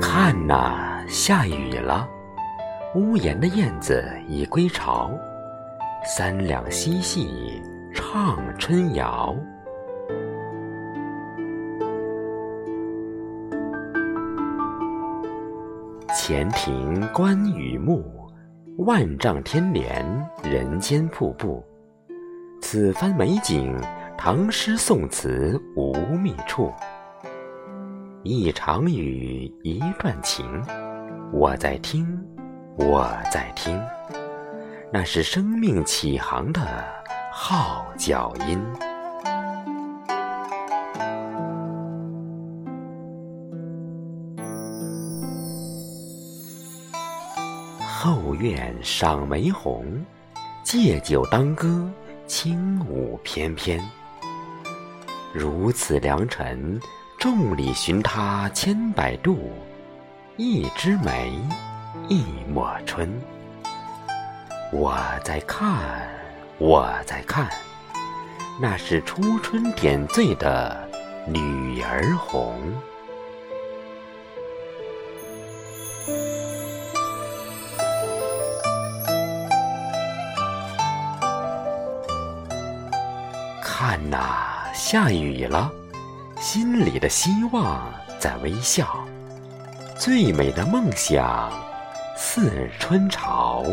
看呐，下雨了。屋檐的燕子已归巢，三两嬉戏唱春谣。前庭观雨幕，万丈天连人间瀑布。此番美景，唐诗宋词无觅处。一场雨，一段情，我在听，我在听，那是生命起航的号角音。后院赏梅红，借酒当歌，轻舞翩翩。如此良辰。众里寻他千百度，一枝梅，一抹春。我在看，我在看，那是初春点缀的女儿红。看呐，下雨了。心里的希望在微笑，最美的梦想似春潮。